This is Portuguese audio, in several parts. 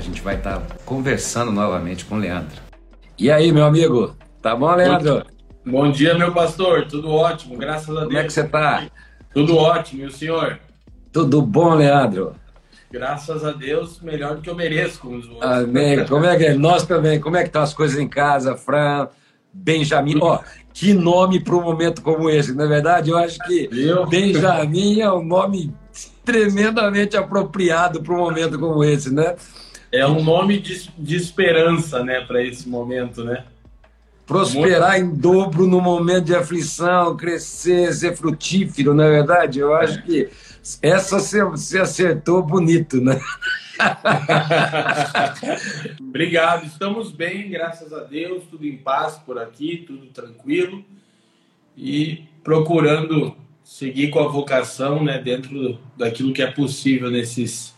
a gente vai estar tá conversando novamente com o Leandro. E aí, meu amigo? Tá bom, Leandro? Bom dia, meu pastor. Tudo ótimo, graças a Deus. Como é que você tá? Tudo ótimo. E o senhor? Tudo bom, Leandro? Graças a Deus, melhor do que eu mereço, como os outros. Amém. Como é que é? Nós também. Como é que estão as coisas em casa, Fran, Benjamin? Ó, oh, que nome para um momento como esse, na é verdade? Eu acho que eu? Benjamin é um nome tremendamente apropriado para um momento como esse, né? É um nome de, de esperança, né, para esse momento, né? Prosperar Muito... em dobro no momento de aflição, crescer, ser frutífero, na é verdade? Eu acho que essa você acertou bonito, né? Obrigado, estamos bem, graças a Deus, tudo em paz por aqui, tudo tranquilo e procurando seguir com a vocação, né, dentro daquilo que é possível nesses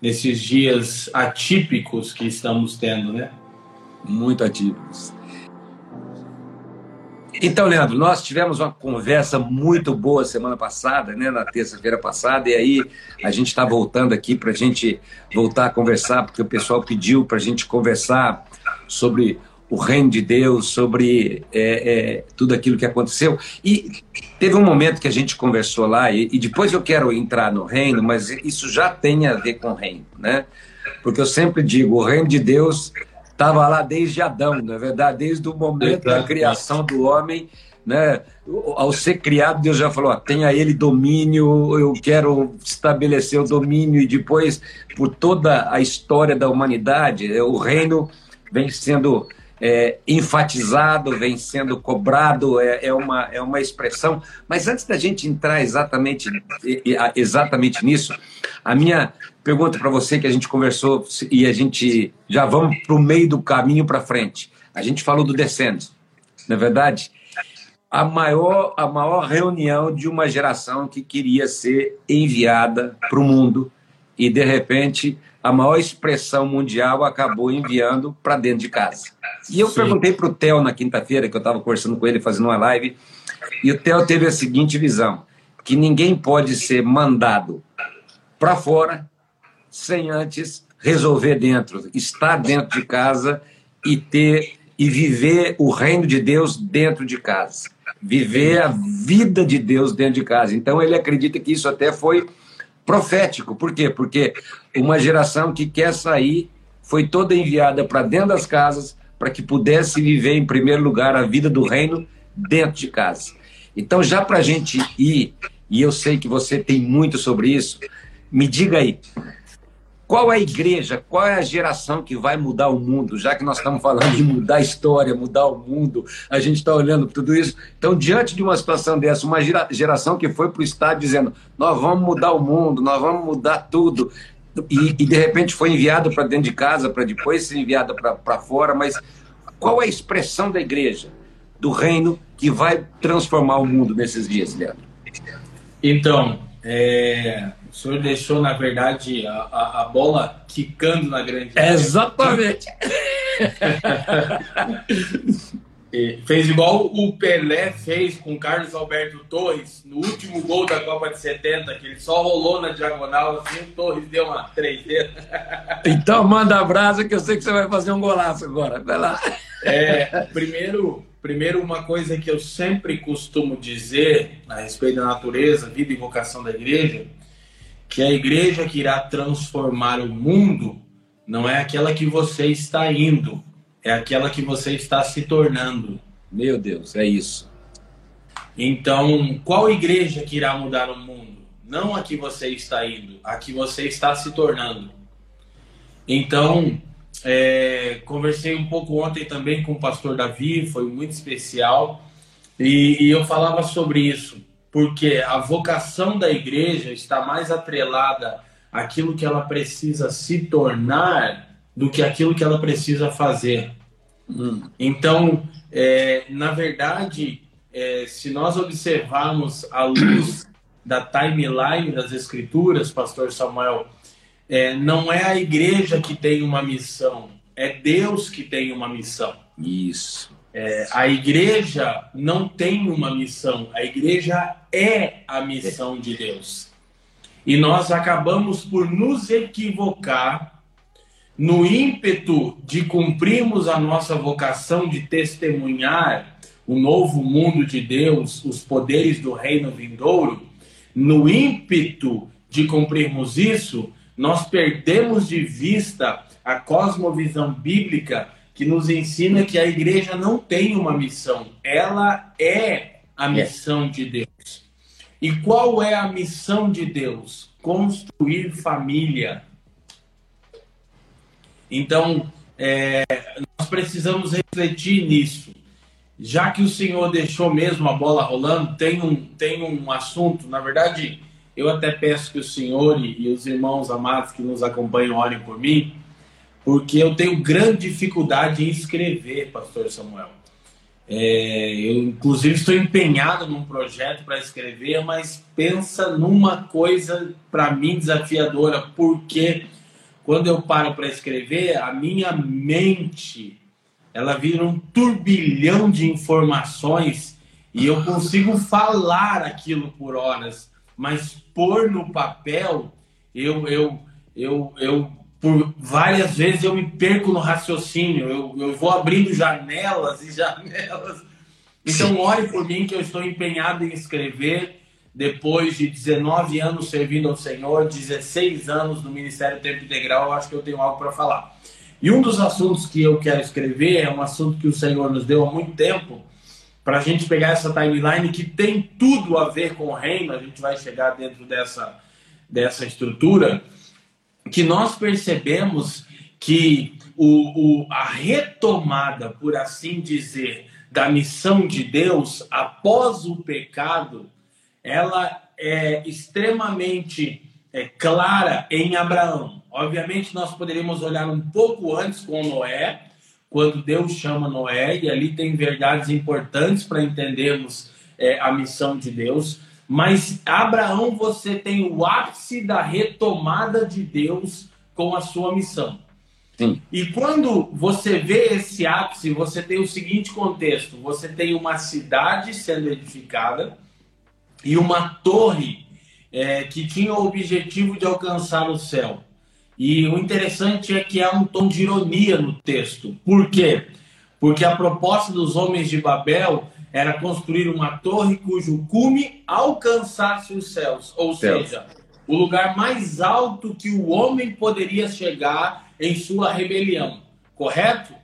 nesses dias atípicos que estamos tendo, né? Muito atípicos. Então, Leandro, nós tivemos uma conversa muito boa semana passada, né, na terça-feira passada, e aí a gente está voltando aqui para a gente voltar a conversar, porque o pessoal pediu para a gente conversar sobre o reino de Deus, sobre é, é, tudo aquilo que aconteceu. E teve um momento que a gente conversou lá, e, e, depois eu quero entrar no reino, mas isso já tem a ver com o reino, né? Porque eu sempre digo, o reino de Deus estava lá desde Adão, na é verdade, desde o momento da criação do homem, né? Ao ser criado, Deus já falou: ó, tenha ele domínio, eu quero estabelecer o domínio, e depois, por toda a história da humanidade, o reino vem sendo é, enfatizado, vem sendo cobrado, é, é, uma, é uma expressão. Mas antes da gente entrar exatamente, exatamente nisso, a minha pergunta para você que a gente conversou e a gente já vamos para o meio do caminho para frente. A gente falou do descendo, na é verdade, a maior a maior reunião de uma geração que queria ser enviada para o mundo e de repente a maior expressão mundial acabou enviando para dentro de casa. E eu Sim. perguntei para o Theo na quinta-feira que eu estava conversando com ele fazendo uma live e o Theo teve a seguinte visão que ninguém pode ser mandado para fora sem antes resolver dentro, estar dentro de casa e ter e viver o reino de Deus dentro de casa, viver a vida de Deus dentro de casa. Então ele acredita que isso até foi profético. Por quê? Porque uma geração que quer sair foi toda enviada para dentro das casas para que pudesse viver em primeiro lugar a vida do reino dentro de casa. Então já para a gente ir, e eu sei que você tem muito sobre isso, me diga aí, qual é a igreja, qual é a geração que vai mudar o mundo? Já que nós estamos falando de mudar a história, mudar o mundo, a gente está olhando tudo isso. Então, diante de uma situação dessa, uma geração que foi para o Estado dizendo: nós vamos mudar o mundo, nós vamos mudar tudo, e, e de repente foi enviado para dentro de casa, para depois ser enviado para fora, mas qual é a expressão da igreja, do reino, que vai transformar o mundo nesses dias, Leandro? Então, é, o senhor deixou, na verdade, a, a, a bola quicando na grande. Exatamente. fez igual o Pelé fez com Carlos Alberto Torres no último gol da Copa de 70, que ele só rolou na diagonal assim, o Torres deu uma 3 Então manda a brasa que eu sei que você vai fazer um golaço agora. Vai lá. É, primeiro, primeiro uma coisa que eu sempre costumo dizer a respeito da natureza, vida e vocação da igreja, que a igreja que irá transformar o mundo não é aquela que você está indo, é aquela que você está se tornando. Meu Deus, é isso. Então, qual igreja que irá mudar o mundo? Não a que você está indo, a que você está se tornando. Então, é, conversei um pouco ontem também com o pastor Davi, foi muito especial, e, e eu falava sobre isso porque a vocação da igreja está mais atrelada àquilo que ela precisa se tornar do que aquilo que ela precisa fazer. Hum. Então, é, na verdade, é, se nós observarmos a luz da timeline das Escrituras, Pastor Samuel, é, não é a igreja que tem uma missão, é Deus que tem uma missão. Isso. É, a igreja não tem uma missão, a igreja é a missão de Deus. E nós acabamos por nos equivocar no ímpeto de cumprirmos a nossa vocação de testemunhar o novo mundo de Deus, os poderes do reino vindouro, no ímpeto de cumprirmos isso, nós perdemos de vista a cosmovisão bíblica que nos ensina que a igreja não tem uma missão, ela é a missão de Deus. E qual é a missão de Deus? Construir família. Então, é, nós precisamos refletir nisso. Já que o Senhor deixou mesmo a bola rolando, tem um, tem um assunto, na verdade, eu até peço que o Senhor e, os irmãos amados que nos acompanham orem por mim, porque eu tenho grande dificuldade em escrever, Pastor Samuel. É, eu, inclusive, estou empenhado num projeto para escrever, mas pensa numa coisa para mim desafiadora, porque quando eu paro para escrever, a minha mente ela vira um turbilhão de informações e eu consigo falar aquilo por horas, mas pôr no papel, eu, eu, eu, eu por várias vezes eu me perco no raciocínio, eu, eu vou abrindo janelas e janelas. Então, ore por mim que eu estou empenhado em escrever. Depois de 19 anos servindo ao Senhor, 16 anos no Ministério Tempo Integral, eu acho que eu tenho algo para falar. E um dos assuntos que eu quero escrever é um assunto que o Senhor nos deu há muito tempo, para a gente pegar essa timeline que tem tudo a ver com o reino, a gente vai chegar dentro dessa, dessa estrutura que nós percebemos que o, o, a retomada, por assim dizer, da missão de Deus após o pecado, ela é extremamente é, clara em Abraão. Obviamente, nós poderíamos olhar um pouco antes com Noé, quando Deus chama Noé, e ali tem verdades importantes para entendermos é, a missão de Deus. Mas Abraão, você tem o ápice da retomada de Deus com a sua missão. Sim. E quando você vê esse ápice, você tem o seguinte contexto: você tem uma cidade sendo edificada e uma torre é, que tinha o objetivo de alcançar o céu. E o interessante é que há um tom de ironia no texto. Por quê? Porque a proposta dos homens de Babel era construir uma torre cujo cume alcançasse os céus, ou céus. seja, o lugar mais alto que o homem poderia chegar em sua rebelião, correto?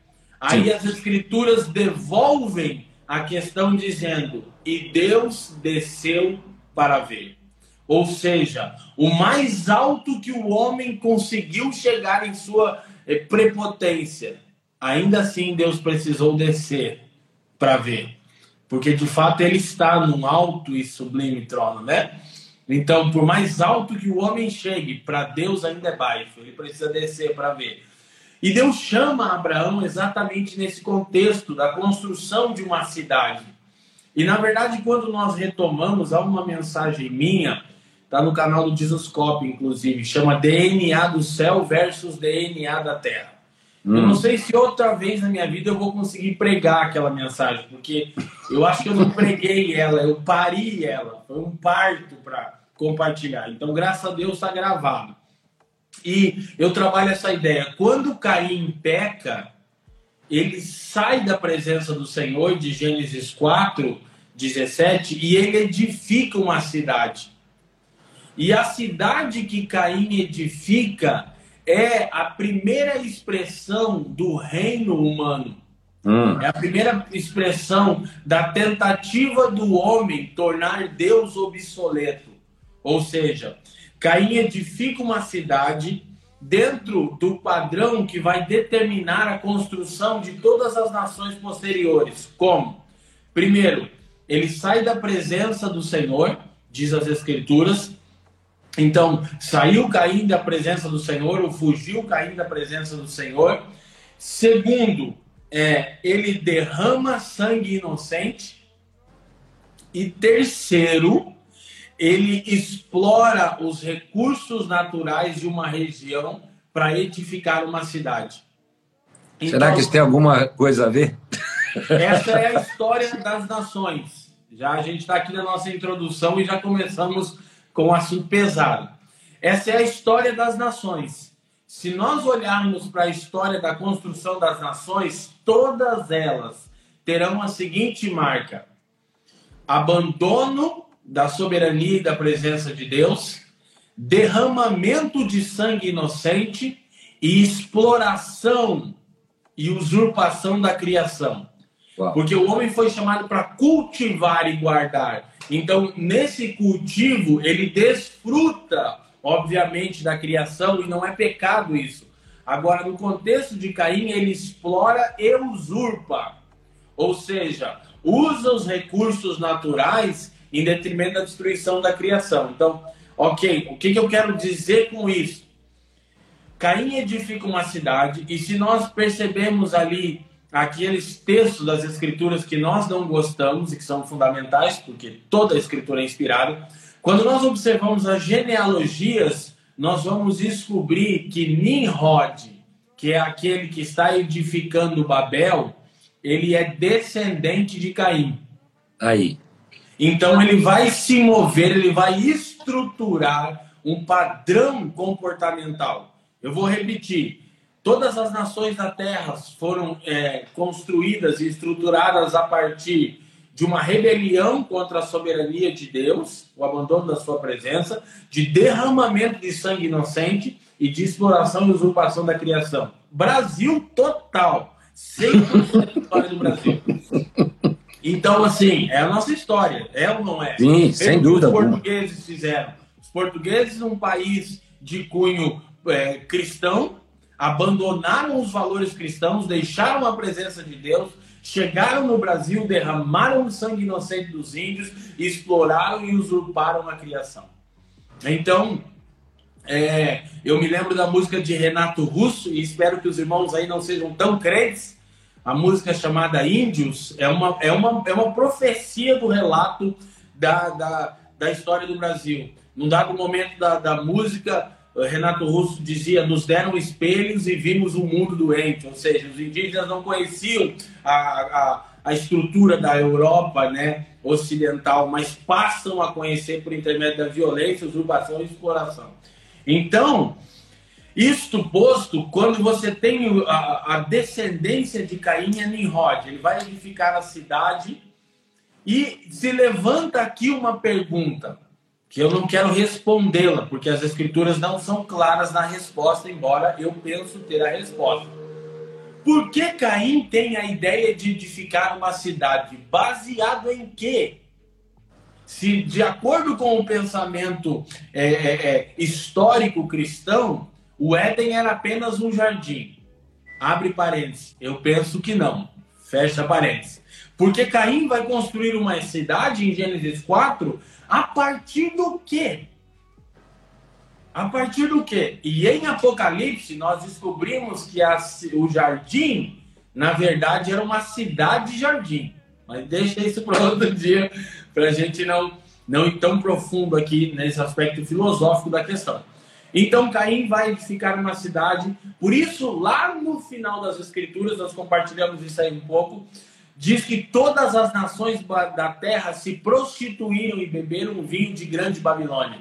Aí Sim. as escrituras devolvem a questão dizendo: "E Deus desceu para ver". Ou seja, o mais alto que o homem conseguiu chegar em sua eh, prepotência, ainda assim Deus precisou descer para ver porque de fato ele está num alto e sublime trono, né? Então, por mais alto que o homem chegue, para Deus ainda é baixo, ele precisa descer para ver. E Deus chama Abraão exatamente nesse contexto da construção de uma cidade. E na verdade, quando nós retomamos, há uma mensagem minha, está no canal do Jesuscope, inclusive, chama DNA do céu versus DNA da terra. Hum. Eu não sei se outra vez na minha vida eu vou conseguir pregar aquela mensagem, porque eu acho que eu não preguei ela, eu pari ela. Foi um parto para compartilhar. Então, graças a Deus, está gravado. E eu trabalho essa ideia. Quando Caim peca, ele sai da presença do Senhor, de Gênesis 4, 17, e ele edifica uma cidade. E a cidade que Caim edifica é a primeira expressão do reino humano. Hum. É a primeira expressão da tentativa do homem tornar Deus obsoleto. Ou seja, Caim edifica uma cidade dentro do padrão que vai determinar a construção de todas as nações posteriores. Como? Primeiro, ele sai da presença do Senhor, diz as Escrituras, então, saiu Caim da presença do Senhor, ou fugiu Caim da presença do Senhor. Segundo, é, ele derrama sangue inocente. E terceiro, ele explora os recursos naturais de uma região para edificar uma cidade. Então, Será que isso tem alguma coisa a ver? Essa é a história das nações. Já a gente está aqui na nossa introdução e já começamos com um assunto pesado. Essa é a história das nações. se nós olharmos para a história da construção das nações, todas elas terão a seguinte marca: abandono da soberania e da presença de Deus, derramamento de sangue inocente e exploração e usurpação da criação. Uau. Porque o homem foi chamado para cultivar e guardar. Então, nesse cultivo, ele desfruta, obviamente, da criação e não é pecado isso. Agora, no contexto de Caim, ele explora e usurpa. Ou seja, usa os recursos naturais em detrimento da destruição da criação. Então, ok, o que, que eu quero dizer com isso? Caim edifica uma cidade e se nós percebemos ali aqueles textos das escrituras que nós não gostamos e que são fundamentais, porque toda a escritura é inspirada, quando nós observamos as genealogias, nós vamos descobrir que Nimrod, que é aquele que está edificando Babel, ele é descendente de Caim. Aí. Então ele vai se mover, ele vai estruturar um padrão comportamental. Eu vou repetir. Todas as nações da terra foram é, construídas e estruturadas a partir de uma rebelião contra a soberania de Deus, o abandono da sua presença, de derramamento de sangue inocente e de exploração e usurpação da criação. Brasil total. 100% da história do Brasil. Então, assim, é a nossa história. É ou não é? Sim, sem dúvida. Os portugueses fizeram. Os portugueses, um país de cunho é, cristão, abandonaram os valores cristãos, deixaram a presença de Deus, chegaram no Brasil, derramaram o sangue inocente dos índios, exploraram e usurparam a criação. Então, é, eu me lembro da música de Renato Russo, e espero que os irmãos aí não sejam tão crentes. A música chamada Índios é uma, é uma, é uma profecia do relato da, da, da história do Brasil. Num dado momento da, da música, Renato Russo dizia: nos deram espelhos e vimos um mundo doente. Ou seja, os indígenas não conheciam a, a, a estrutura da Europa né, ocidental, mas passam a conhecer por intermédio da violência, usurpação e exploração. Então, isto posto, quando você tem a, a descendência de Caim e Nimrod, ele vai edificar a cidade e se levanta aqui uma pergunta que eu não quero respondê-la, porque as escrituras não são claras na resposta, embora eu penso ter a resposta. Por que Caim tem a ideia de edificar uma cidade? Baseado em quê? Se, de acordo com o pensamento é, é, é, histórico cristão, o Éden era apenas um jardim. Abre parênteses. Eu penso que não. Fecha parênteses. Porque Caim vai construir uma cidade em Gênesis 4 a partir do quê? A partir do quê? E em Apocalipse nós descobrimos que a, o jardim, na verdade, era uma cidade-jardim. Mas deixa isso para outro dia, para a gente não, não ir tão profundo aqui nesse aspecto filosófico da questão. Então Caim vai edificar uma cidade. Por isso, lá no final das Escrituras, nós compartilhamos isso aí um pouco diz que todas as nações da terra se prostituíram e beberam vinho de grande Babilônia.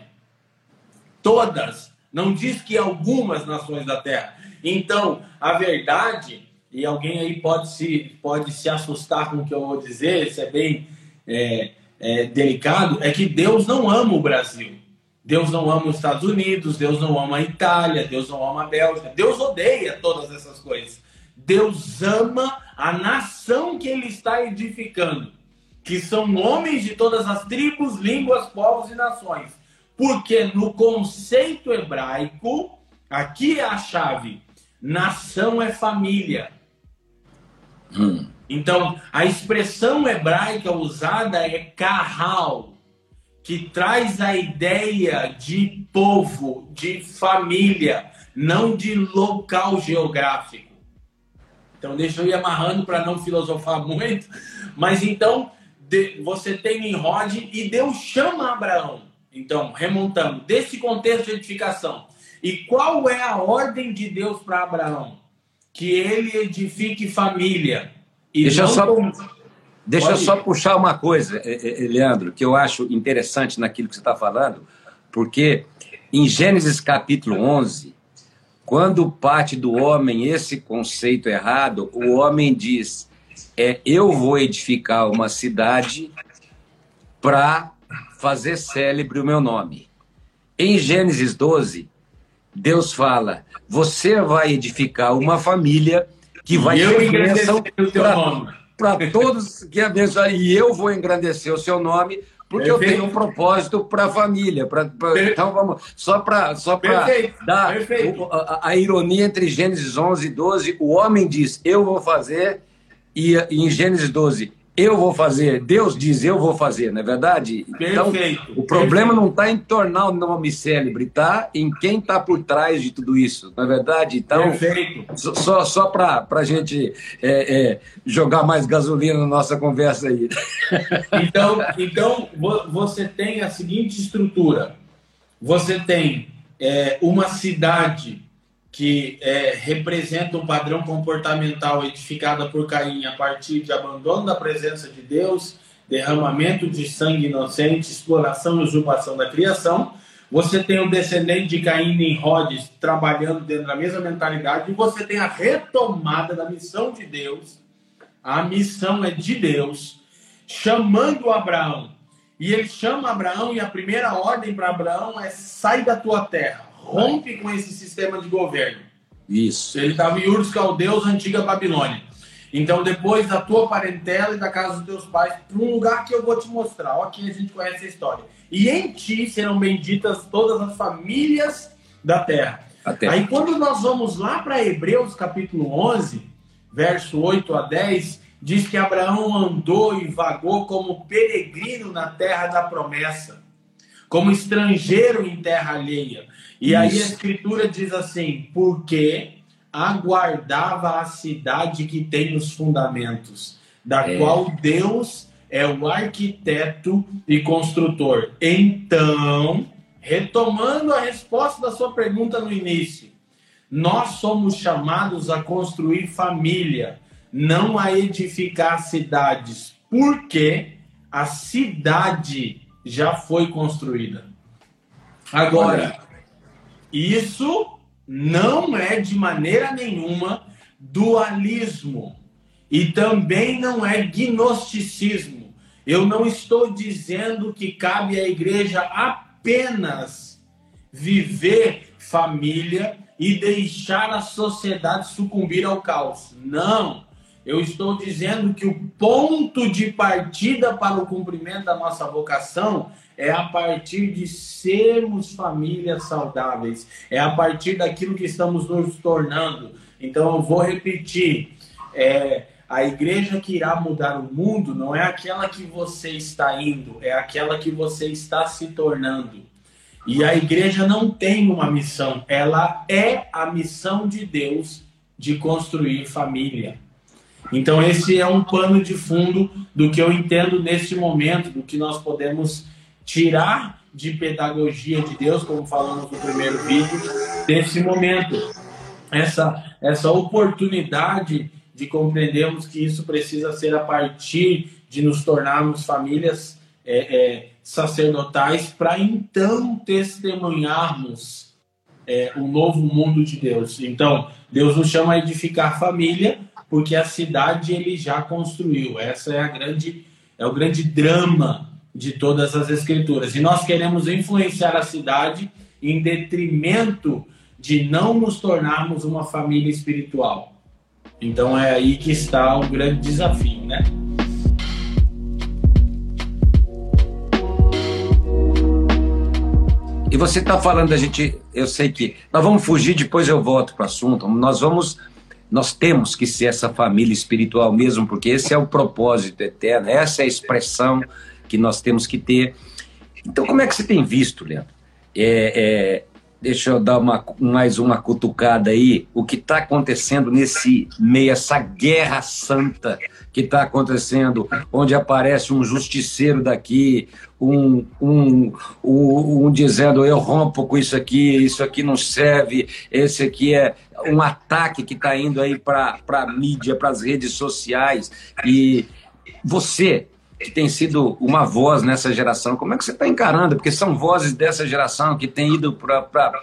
Todas. Não diz que algumas nações da terra. Então, a verdade, e alguém aí pode se, pode se assustar com o que eu vou dizer, isso é bem é, é, delicado, é que Deus não ama o Brasil. Deus não ama os Estados Unidos, Deus não ama a Itália, Deus não ama a Bélgica, Deus odeia todas essas coisas. Deus ama a nação que ele está edificando, que são homens de todas as tribos, línguas, povos e nações. Porque no conceito hebraico, aqui é a chave: nação é família. Hum. Então, a expressão hebraica usada é carral, que traz a ideia de povo, de família, não de local geográfico. Então, deixa eu ir amarrando para não filosofar muito. Mas então, você tem Nimrod e Deus chama Abraão. Então, remontando, desse contexto de edificação. E qual é a ordem de Deus para Abraão? Que ele edifique família. E deixa eu só, deixa só puxar uma coisa, Leandro, que eu acho interessante naquilo que você está falando, porque em Gênesis capítulo 11, quando parte do homem esse conceito errado, o homem diz: é, eu vou edificar uma cidade para fazer célebre o meu nome. Em Gênesis 12, Deus fala: você vai edificar uma família que vai ser bênção para todos que abençoar. E eu vou engrandecer o seu nome porque Perfeito. eu tenho um propósito para a família. Pra, pra então, vamos, só para só dar o, a, a, ironia entre Gênesis 11 e 12, o homem diz, eu vou fazer, e, e em Gênesis 12, eu vou fazer, Deus diz eu vou fazer, não é verdade? Então, perfeito, o problema perfeito. não está em tornar o nome célebre, está em quem está por trás de tudo isso, não é verdade? Então, perfeito. só, só para a gente é, é, jogar mais gasolina na nossa conversa aí. Então, então você tem a seguinte estrutura: você tem é, uma cidade que é, representa um padrão comportamental edificado por Caim a partir de abandono da presença de Deus, derramamento de sangue inocente, exploração e usurpação da criação. Você tem o descendente de Caim em Rhodes trabalhando dentro da mesma mentalidade, e você tem a retomada da missão de Deus. A missão é de Deus, chamando Abraão. E ele chama Abraão, e a primeira ordem para Abraão é: sai da tua terra rompe com esse sistema de governo. Isso. Ele estava em Ur dos Caldeus, antiga Babilônia. Então, depois da tua parentela e da casa dos teus pais, para um lugar que eu vou te mostrar. Aqui a gente conhece a história. E em ti serão benditas todas as famílias da terra. terra. Aí, quando nós vamos lá para Hebreus capítulo 11, verso 8 a 10, diz que Abraão andou e vagou como peregrino na terra da promessa, como estrangeiro em terra alheia. E aí a escritura diz assim: porque aguardava a cidade que tem os fundamentos, da é. qual Deus é o arquiteto e construtor. Então, retomando a resposta da sua pergunta no início, nós somos chamados a construir família, não a edificar cidades, porque a cidade já foi construída. Agora, isso não é de maneira nenhuma dualismo e também não é gnosticismo. Eu não estou dizendo que cabe à igreja apenas viver família e deixar a sociedade sucumbir ao caos. Não. Eu estou dizendo que o ponto de partida para o cumprimento da nossa vocação é a partir de sermos famílias saudáveis, é a partir daquilo que estamos nos tornando. Então, eu vou repetir: é, a igreja que irá mudar o mundo não é aquela que você está indo, é aquela que você está se tornando. E a igreja não tem uma missão, ela é a missão de Deus de construir família. Então, esse é um pano de fundo do que eu entendo neste momento, do que nós podemos tirar de pedagogia de Deus, como falamos no primeiro vídeo, desse momento. Essa, essa oportunidade de compreendermos que isso precisa ser a partir de nos tornarmos famílias é, é, sacerdotais, para então testemunharmos é, o novo mundo de Deus. Então, Deus nos chama a edificar família, porque a cidade ele já construiu. Essa é a grande é o grande drama de todas as escrituras. E nós queremos influenciar a cidade em detrimento de não nos tornarmos uma família espiritual. Então é aí que está o grande desafio, né? E você está falando da gente, eu sei que nós vamos fugir, depois eu volto para o assunto. Nós vamos, nós temos que ser essa família espiritual mesmo, porque esse é o propósito eterno, essa é a expressão que nós temos que ter. Então, como é que você tem visto, Leandro? É, é, deixa eu dar uma, mais uma cutucada aí, o que está acontecendo nesse meio, essa guerra santa que está acontecendo, onde aparece um justiceiro daqui, um, um, um, um, dizendo eu rompo com isso aqui, isso aqui não serve, esse aqui é um ataque que está indo aí para a mídia, para as redes sociais. E você que tem sido uma voz nessa geração. Como é que você está encarando? Porque são vozes dessa geração que tem ido para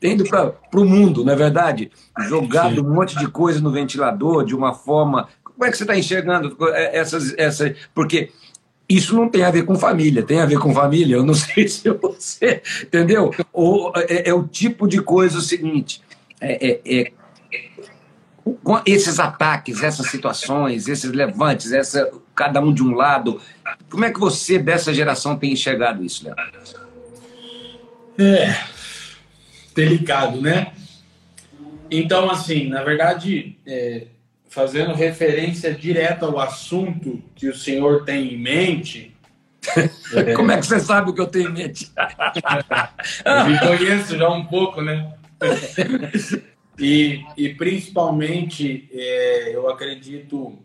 tem ido para o mundo, não é verdade? Jogado Sim. um monte de coisa no ventilador de uma forma. Como é que você está enxergando essas, essas. Porque isso não tem a ver com família, tem a ver com família. Eu não sei se você. Entendeu? Ou é, é o tipo de coisa o seguinte: é, é, é esses ataques, essas situações, esses levantes, essa, cada um de um lado. Como é que você, dessa geração, tem enxergado isso, Léo? É delicado, né? Então, assim, na verdade, é, fazendo referência direta ao assunto que o senhor tem em mente. É... Como é que você sabe o que eu tenho em mente? eu me conheço já um pouco, né? E, e principalmente, é, eu acredito,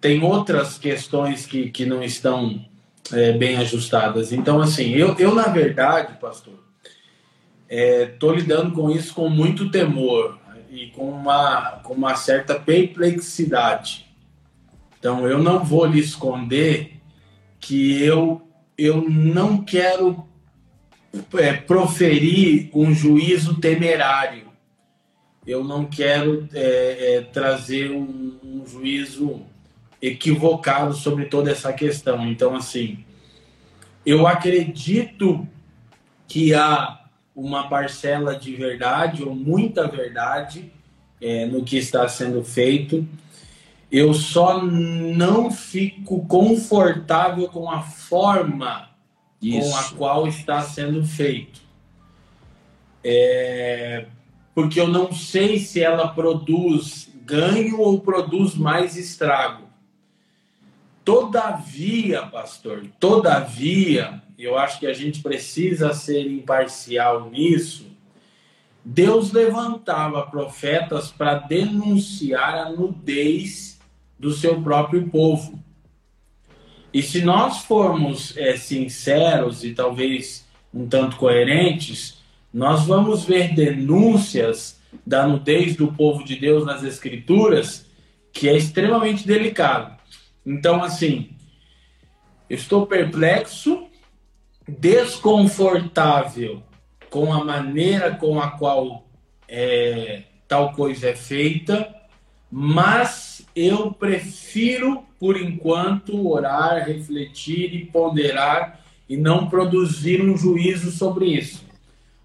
tem outras questões que, que não estão é, bem ajustadas. Então, assim, eu, eu na verdade, pastor, estou é, lidando com isso com muito temor e com uma, com uma certa perplexidade. Então, eu não vou lhe esconder que eu, eu não quero é, proferir um juízo temerário eu não quero é, é, trazer um, um, juízo equivocado sobre toda essa questão. Então, assim, eu acredito que há uma parcela de verdade ou muita verdade é, no que está sendo feito. Eu só não fico confortável com a forma Isso. com a qual está sendo feito. É, porque eu não sei se ela produz ganho ou produz mais estrago. Todavia, pastor, todavia, eu acho que a gente precisa ser imparcial nisso. Deus levantava profetas para denunciar a nudez do seu próprio povo. E se nós formos é, sinceros e talvez um tanto coerentes, nós vamos ver denúncias da nudez do povo de Deus nas Escrituras, que é extremamente delicado. Então, assim, estou perplexo, desconfortável com a maneira com a qual é, tal coisa é feita, mas eu prefiro, por enquanto, orar, refletir e ponderar e não produzir um juízo sobre isso.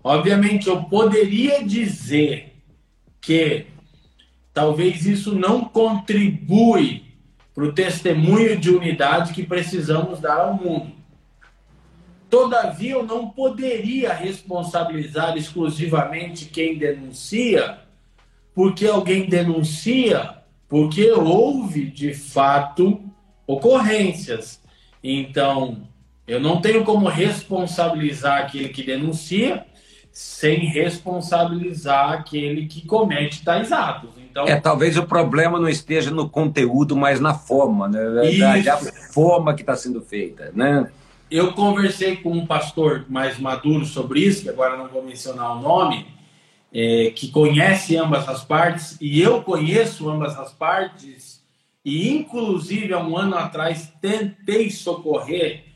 Obviamente, eu poderia dizer que talvez isso não contribui para o testemunho de unidade que precisamos dar ao mundo. Todavia, eu não poderia responsabilizar exclusivamente quem denuncia, porque alguém denuncia porque houve de fato ocorrências. Então, eu não tenho como responsabilizar aquele que denuncia, sem responsabilizar aquele que comete tais atos. Então, é, talvez o problema não esteja no conteúdo, mas na forma, né? Na verdade, a forma que está sendo feita, né? Eu conversei com um pastor mais maduro sobre isso, que agora não vou mencionar o nome, é, que conhece ambas as partes, e eu conheço ambas as partes, e inclusive há um ano atrás tentei socorrer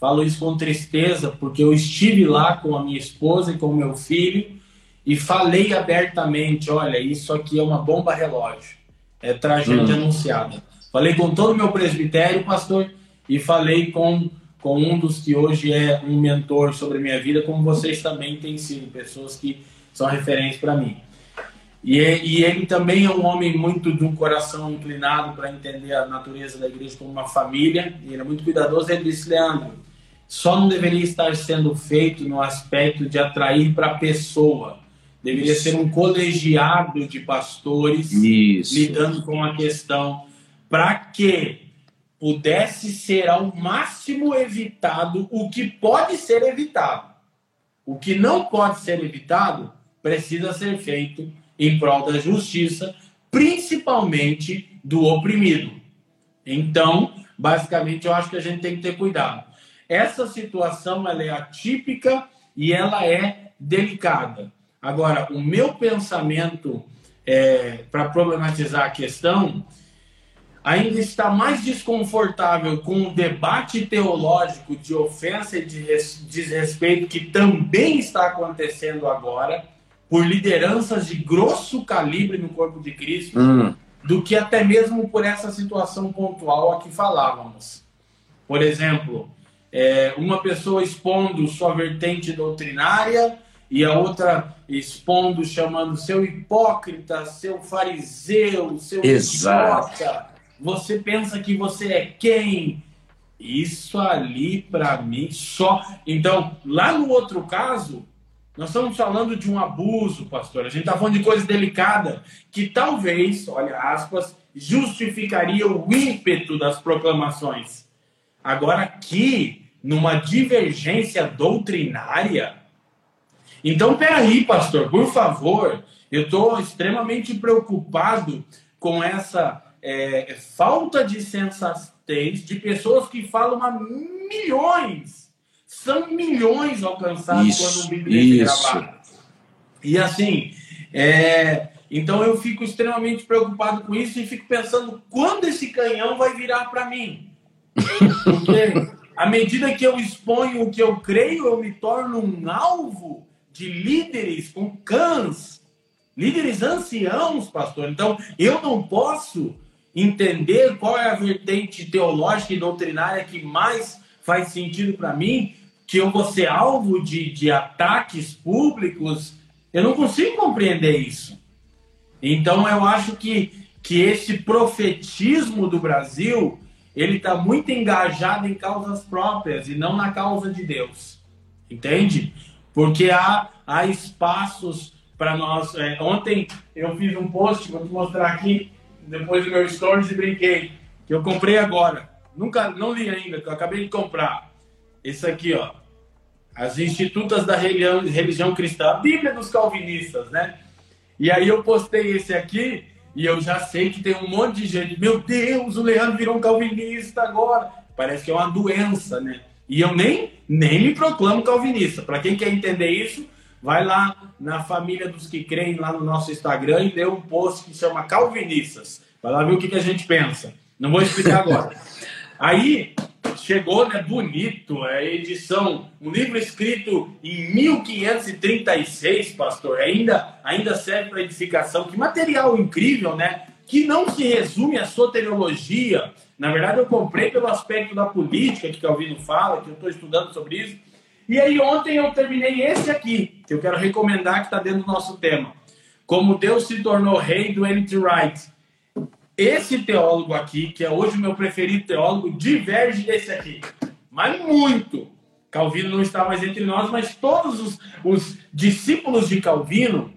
Falo isso com tristeza, porque eu estive lá com a minha esposa e com o meu filho e falei abertamente: olha, isso aqui é uma bomba relógio, é tragédia hum. anunciada. Falei com todo o meu presbitério, pastor, e falei com, com um dos que hoje é um mentor sobre a minha vida, como vocês também têm sido, pessoas que são referentes para mim. E, e, ele também é um homem muito de um coração inclinado para entender a natureza da igreja como uma família, e ele é muito cuidadoso. Ele disse: Leandro, só não deveria estar sendo feito no aspecto de atrair para a pessoa. Deveria Isso. ser um colegiado de pastores Isso. lidando com a questão para que pudesse ser ao máximo evitado o que pode ser evitado. O que não pode ser evitado precisa ser feito em prol da justiça, principalmente do oprimido. Então, basicamente, eu acho que a gente tem que ter cuidado. Essa situação ela é atípica e ela é delicada. Agora, o meu pensamento é, para problematizar a questão, ainda está mais desconfortável com o debate teológico de ofensa e de desrespeito que também está acontecendo agora por lideranças de grosso calibre no corpo de Cristo, hum. do que até mesmo por essa situação pontual a que falávamos. Por exemplo, é, uma pessoa expondo sua vertente doutrinária e a outra expondo, chamando seu hipócrita, seu fariseu, seu Exato. idiota. Você pensa que você é quem? Isso ali, para mim, só. Então, lá no outro caso, nós estamos falando de um abuso, pastor. A gente está falando de coisa delicada que talvez, olha aspas, justificaria o ímpeto das proclamações. Agora, aqui, numa divergência doutrinária. Então, peraí, pastor, por favor, eu estou extremamente preocupado com essa é, falta de sensatez de pessoas que falam a milhões. São milhões alcançados isso, quando o Bíblia é gravado. E assim, é, então eu fico extremamente preocupado com isso e fico pensando quando esse canhão vai virar para mim. Porque à medida que eu exponho o que eu creio, eu me torno um alvo de líderes com cães, líderes anciãos, pastor. Então, eu não posso entender qual é a vertente teológica e doutrinária que mais faz sentido para mim, que eu vou ser alvo de, de ataques públicos, eu não consigo compreender isso. Então eu acho que, que esse profetismo do Brasil ele está muito engajado em causas próprias e não na causa de Deus. Entende? Porque há, há espaços para nós. É, ontem eu fiz um post, vou te mostrar aqui, depois do meu stories e brinquei. Que eu comprei agora. Nunca, não li ainda, que eu acabei de comprar. Esse aqui, ó. As Institutas da Religião, Religião Cristã, a Bíblia dos Calvinistas, né? E aí eu postei esse aqui e eu já sei que tem um monte de gente. Meu Deus, o Leandro virou um calvinista agora. Parece que é uma doença, né? E eu nem, nem me proclamo calvinista. Para quem quer entender isso, vai lá na família dos que creem lá no nosso Instagram e dê um post que chama Calvinistas. Vai lá ver o que, que a gente pensa. Não vou explicar agora. Aí chegou, né? Bonito, é edição, um livro escrito em 1536, pastor. Ainda, ainda serve para edificação. Que material incrível, né? Que não se resume à soteriologia. Na verdade, eu comprei pelo aspecto da política que Calvino fala, que eu estou estudando sobre isso e aí ontem eu terminei esse aqui, que eu quero recomendar que está dentro do nosso tema. Como Deus se tornou rei do N.T. Wright. Esse teólogo aqui, que é hoje o meu preferido teólogo, diverge desse aqui. Mas muito. Calvino não está mais entre nós, mas todos os, os discípulos de Calvino,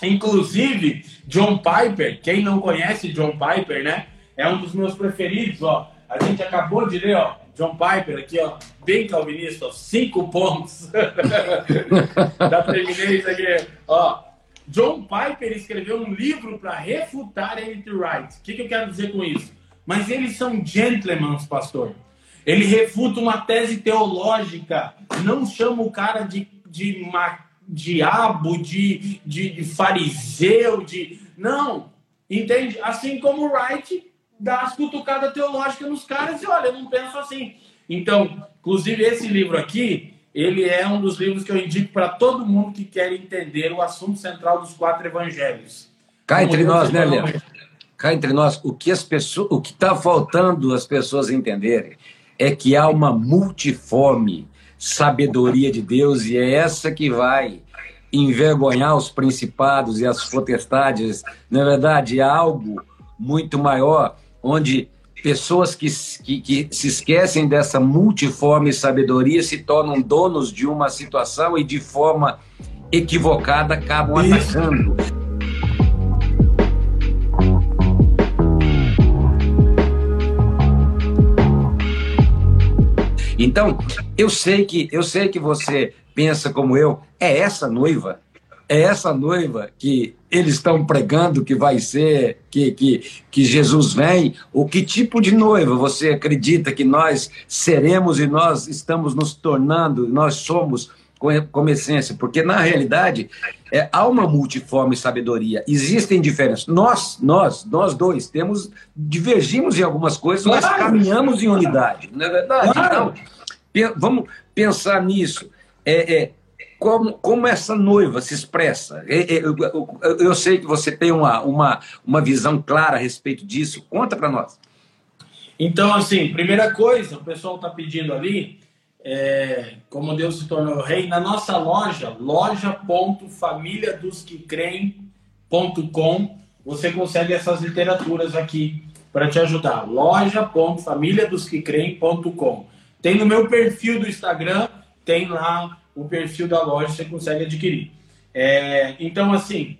inclusive John Piper, quem não conhece John Piper, né? É um dos meus preferidos, ó. A gente acabou de ler, ó, John Piper aqui, ó, bem calvinista, ó, cinco pontos. Já terminei isso aqui. Ó, John Piper escreveu um livro para refutar N.T. Wright. O que, que eu quero dizer com isso? Mas eles são gentlemen, pastor. Ele refuta uma tese teológica, não chama o cara de, de ma, diabo, de, de, de fariseu, de. Não! Entende? Assim como Wright dá as cutucadas teológicas nos caras e olha, eu não penso assim. Então, inclusive esse livro aqui, ele é um dos livros que eu indico para todo mundo que quer entender o assunto central dos quatro evangelhos. Cá entre nós, né, Léo? Cá entre nós, o que as pessoas, o que está faltando as pessoas entenderem é que há uma multiforme sabedoria de Deus e é essa que vai envergonhar os principados e as potestades. Na verdade, há algo muito maior onde pessoas que, que, que, se esquecem dessa multiforme sabedoria se tornam donos de uma situação e de forma equivocada acabam Isso. atacando. Então, eu sei que eu sei que você pensa como eu, é essa noiva é essa noiva que eles estão pregando que vai ser, que, que, que Jesus vem? O que tipo de noiva você acredita que nós seremos e nós estamos nos tornando, nós somos como essência, porque na realidade é, há uma multiforme sabedoria, existem diferenças. Nós, nós, nós dois temos, divergimos em algumas coisas, mas caminhamos em unidade, não é verdade? Claro. Então, vamos pensar nisso. É, é, como, como essa noiva se expressa. Eu, eu, eu, sei que você tem uma, uma, uma visão clara a respeito disso. Conta para nós. Então, assim, primeira coisa, o pessoal está pedindo ali, é, como Deus se tornou rei, na nossa loja, loja.famíliadosquecreem.com, você consegue essas literaturas aqui para te ajudar. loja.famíliadosquecreem.com. Tem no meu perfil do Instagram, tem lá o perfil da loja, você consegue adquirir. É, então, assim,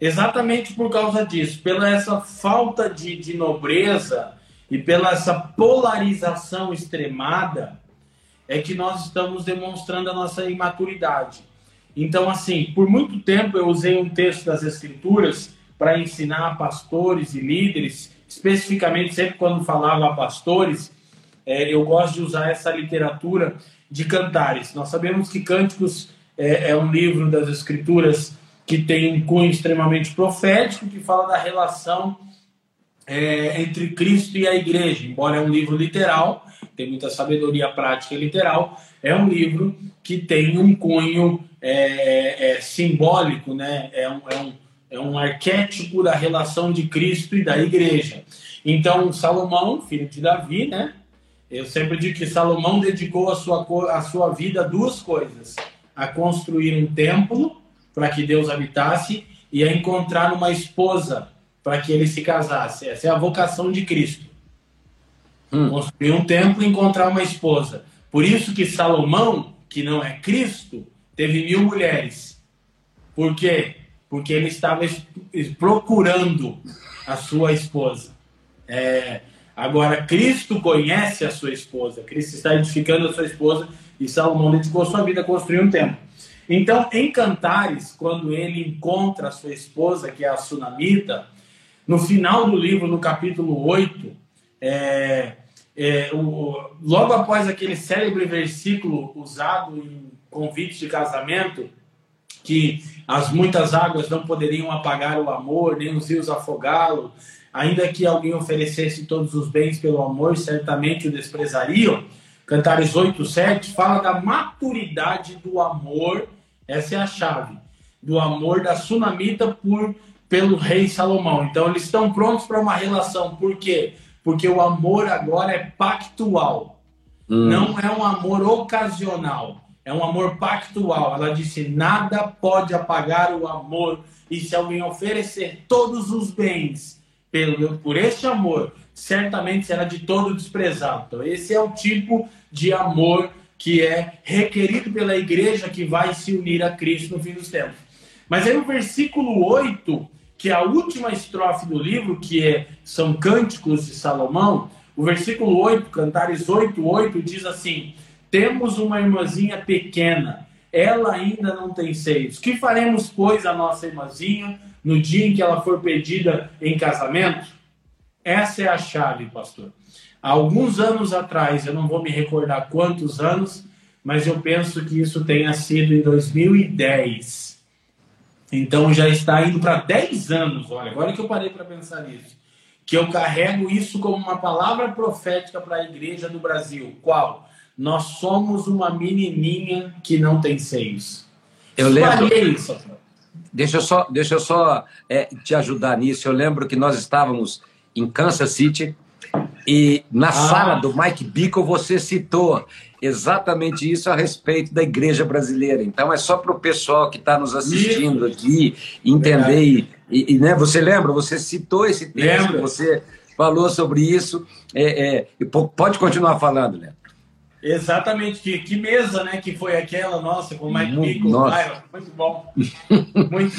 exatamente por causa disso, pela essa falta de, de nobreza e pela essa polarização extremada, é que nós estamos demonstrando a nossa imaturidade. Então, assim, por muito tempo eu usei um texto das Escrituras para ensinar pastores e líderes, especificamente sempre quando falava a pastores, é, eu gosto de usar essa literatura de cantares. Nós sabemos que Cânticos é, é um livro das Escrituras que tem um cunho extremamente profético, que fala da relação é, entre Cristo e a igreja. Embora é um livro literal, tem muita sabedoria prática e literal, é um livro que tem um cunho é, é, simbólico, né? é, um, é, um, é um arquétipo da relação de Cristo e da igreja. Então, Salomão, filho de Davi, né? Eu sempre digo que Salomão dedicou a sua, a sua vida a duas coisas: a construir um templo para que Deus habitasse e a encontrar uma esposa para que ele se casasse. Essa é a vocação de Cristo. Hum. Construir um templo e encontrar uma esposa. Por isso que Salomão, que não é Cristo, teve mil mulheres. Por quê? Porque ele estava procurando a sua esposa. É, agora, Cristo conhece a sua esposa. Cristo está edificando a sua esposa e Salomão dedicou sua vida a construir um templo. Então, em Cantares, quando ele encontra a sua esposa, que é a Sunamita, no final do livro, no capítulo 8, é, é, o, logo após aquele célebre versículo usado em convite de casamento, que as muitas águas não poderiam apagar o amor, nem os rios afogá-lo, ainda que alguém oferecesse todos os bens pelo amor, certamente o desprezariam. Cantares 8, 7 fala da maturidade do amor, essa é a chave, do amor da sunamita por pelo rei Salomão. Então eles estão prontos para uma relação. Por quê? Porque o amor agora é pactual. Hum. Não é um amor ocasional. É um amor pactual. Ela disse: nada pode apagar o amor. E se alguém oferecer todos os bens pelo, por este amor, certamente será de todo desprezado. Então, esse é o tipo de amor que é requerido pela igreja que vai se unir a Cristo no fim dos tempos. Mas aí o versículo 8 que a última estrofe do livro, que é, são cânticos de Salomão, o versículo 8, Cantares 8, 8, diz assim: Temos uma irmãzinha pequena, ela ainda não tem seios. Que faremos, pois, a nossa irmãzinha no dia em que ela for pedida em casamento? Essa é a chave, pastor. Há alguns anos atrás, eu não vou me recordar quantos anos, mas eu penso que isso tenha sido em 2010 então já está indo para 10 anos, olha, agora que eu parei para pensar nisso, que eu carrego isso como uma palavra profética para a igreja do Brasil. Qual? Nós somos uma menininha que não tem seios. Eu lembro. Isso. Deixa eu só, deixa eu só é, te ajudar nisso. Eu lembro que nós estávamos em Kansas City e na ah. sala do Mike Bickle você citou exatamente isso a respeito da igreja brasileira. Então é só para o pessoal que está nos assistindo aqui entender. E, e, e, né, você lembra? Você citou esse texto, lembra. você falou sobre isso. É, é, pode continuar falando, né? Exatamente, que, que mesa, né? Que foi aquela, nossa, com o Mike Bickle. muito bom. muito.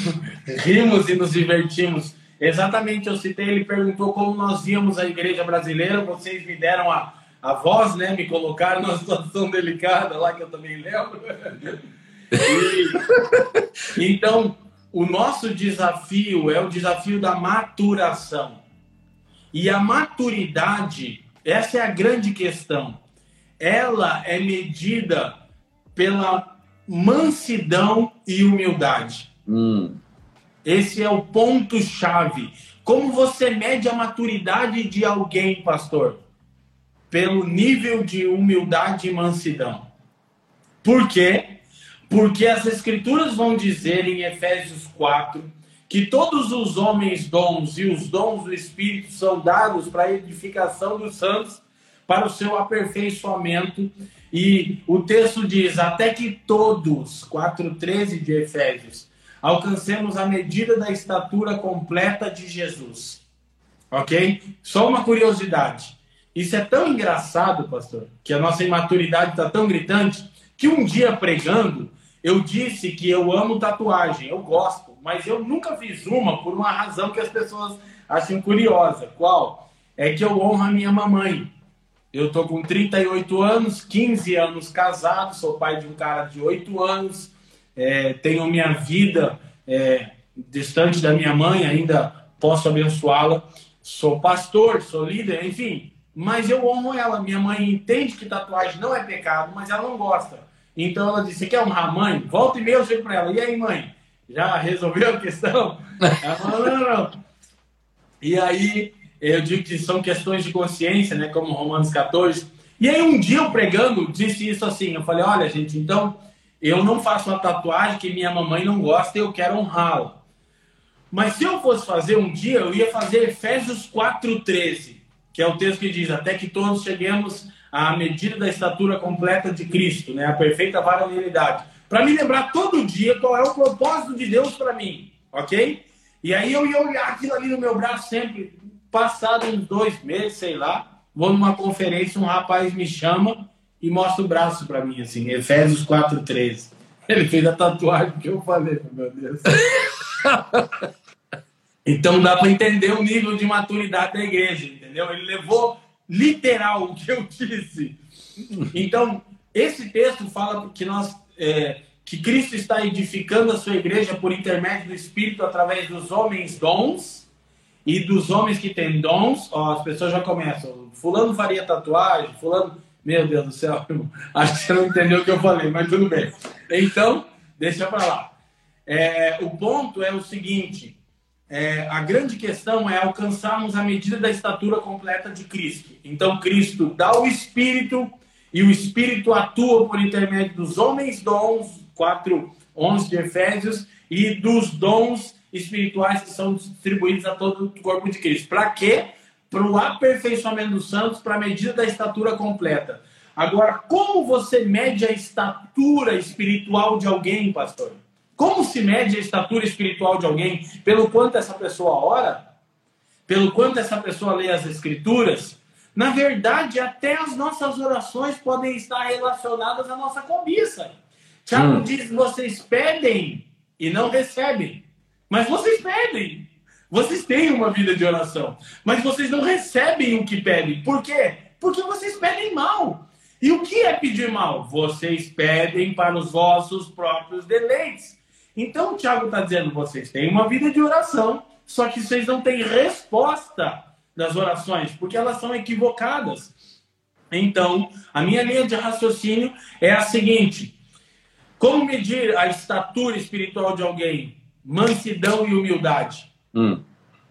Rimos e nos divertimos. Exatamente, eu citei, ele perguntou como nós víamos a igreja brasileira, vocês me deram a, a voz, né? Me colocaram numa situação delicada lá que eu também lembro. E, então, o nosso desafio é o desafio da maturação. E a maturidade, essa é a grande questão. Ela é medida pela mansidão e humildade. Hum. Esse é o ponto-chave. Como você mede a maturidade de alguém, pastor? Pelo nível de humildade e mansidão. Por quê? Porque as Escrituras vão dizer em Efésios 4 que todos os homens dons e os dons do Espírito são dados para a edificação dos santos, para o seu aperfeiçoamento. E o texto diz: até que todos, 4,13 de Efésios, alcancemos a medida da estatura completa de Jesus. Ok? Só uma curiosidade. Isso é tão engraçado, pastor, que a nossa imaturidade está tão gritante, que um dia pregando, eu disse que eu amo tatuagem, eu gosto, mas eu nunca fiz uma por uma razão que as pessoas acham curiosa. Qual? É que eu honro a minha mamãe. Eu tô com 38 anos, 15 anos casado, sou pai de um cara de 8 anos, é, tenho minha vida é, distante da minha mãe, ainda posso abençoá-la. Sou pastor, sou líder, enfim. Mas eu honro ela. Minha mãe entende que tatuagem não é pecado, mas ela não gosta. Então ela disse: Você quer honrar a mãe? Volta e meia eu chego para ela. E aí, mãe? Já resolveu a questão? Ela falou: Não, não, não. E aí eu digo que são questões de consciência, né? Como Romanos 14. E aí um dia eu pregando disse isso assim. Eu falei: Olha, gente, então eu não faço uma tatuagem que minha mamãe não gosta e eu quero honrá-la. Mas se eu fosse fazer um dia, eu ia fazer Efésios 4,13, que é o texto que diz: Até que todos cheguemos à medida da estatura completa de Cristo, né? a perfeita varonilidade. Para me lembrar todo dia qual é o propósito de Deus para mim, ok? E aí eu ia olhar aquilo ali no meu braço sempre. Passado uns dois meses, sei lá, vou numa conferência, um rapaz me chama e mostra o braço para mim, assim, Efésios 4,13. Ele fez a tatuagem que eu falei, meu Deus. então dá para entender o nível de maturidade da igreja, entendeu? Ele levou literal o que eu disse. Então, esse texto fala que nós é, que Cristo está edificando a sua igreja por intermédio do Espírito através dos homens dons e dos homens que têm dons. Ó, as pessoas já começam. Fulano faria tatuagem, fulano meu Deus do céu, acho que você não entendeu o que eu falei, mas tudo bem. Então, deixa para lá. É, o ponto é o seguinte: é, a grande questão é alcançarmos a medida da estatura completa de Cristo. Então, Cristo dá o Espírito e o Espírito atua por intermédio dos homens dons, 4, 11 de Efésios, e dos dons espirituais que são distribuídos a todo o corpo de Cristo. Para quê? para o aperfeiçoamento dos santos, para a medida da estatura completa. Agora, como você mede a estatura espiritual de alguém, pastor? Como se mede a estatura espiritual de alguém? Pelo quanto essa pessoa ora? Pelo quanto essa pessoa lê as escrituras? Na verdade, até as nossas orações podem estar relacionadas à nossa cobiça. Tiago hum. diz: vocês pedem e não recebem, mas vocês pedem. Vocês têm uma vida de oração, mas vocês não recebem o que pedem. Por quê? Porque vocês pedem mal. E o que é pedir mal? Vocês pedem para os vossos próprios deleites. Então o Tiago está dizendo: vocês têm uma vida de oração, só que vocês não têm resposta das orações, porque elas são equivocadas. Então, a minha linha de raciocínio é a seguinte: como medir a estatura espiritual de alguém? Mansidão e humildade. Hum.